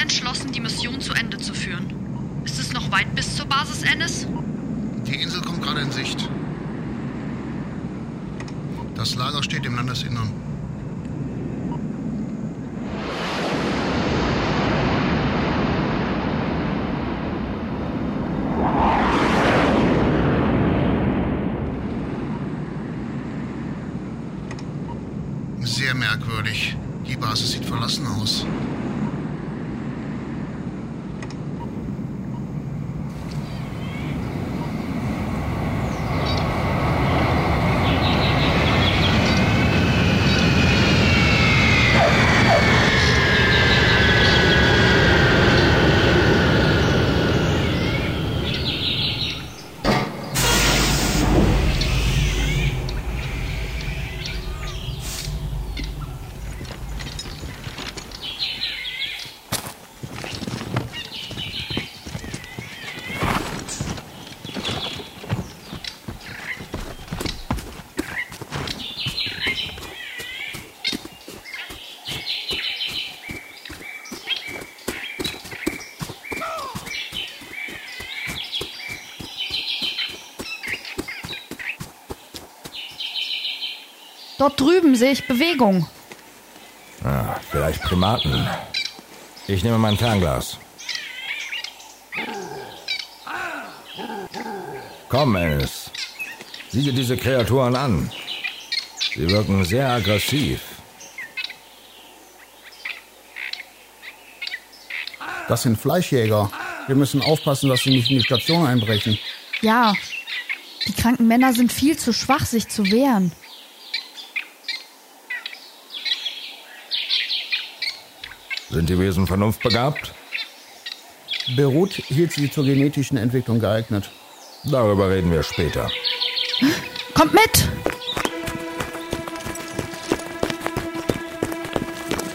entschlossen, die Mission zu Ende zu führen. Ist es noch weit bis zur Basis, Ennis? Die Insel kommt gerade in Sicht. Das Lager steht im Landesinnern. Sehr merkwürdig. Die Basis sieht verlassen aus. Dort drüben sehe ich Bewegung. Ah, vielleicht Primaten. Ich nehme mein Fernglas. Komm, Ennis. Sieh dir diese Kreaturen an. Sie wirken sehr aggressiv. Das sind Fleischjäger. Wir müssen aufpassen, dass sie nicht in die Station einbrechen. Ja, die kranken Männer sind viel zu schwach, sich zu wehren. Sind die Wesen vernunftbegabt? Beruht hielt sie zur genetischen Entwicklung geeignet. Darüber reden wir später. Kommt mit!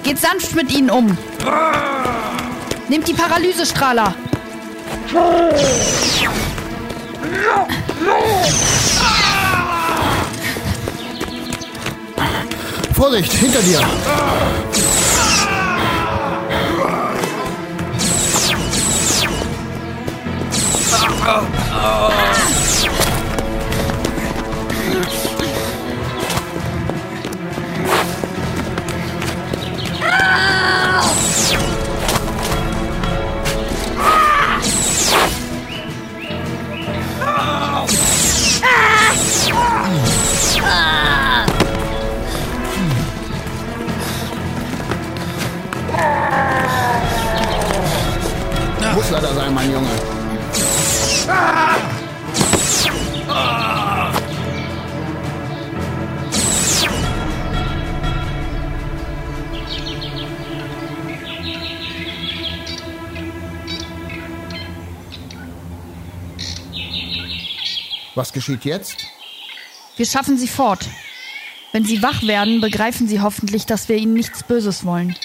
Geht sanft mit ihnen um. Nehmt die Paralysestrahler. Vorsicht, hinter dir! Muss leider sein, mein Junge. Was geschieht jetzt? Wir schaffen sie fort. Wenn sie wach werden, begreifen sie hoffentlich, dass wir ihnen nichts Böses wollen.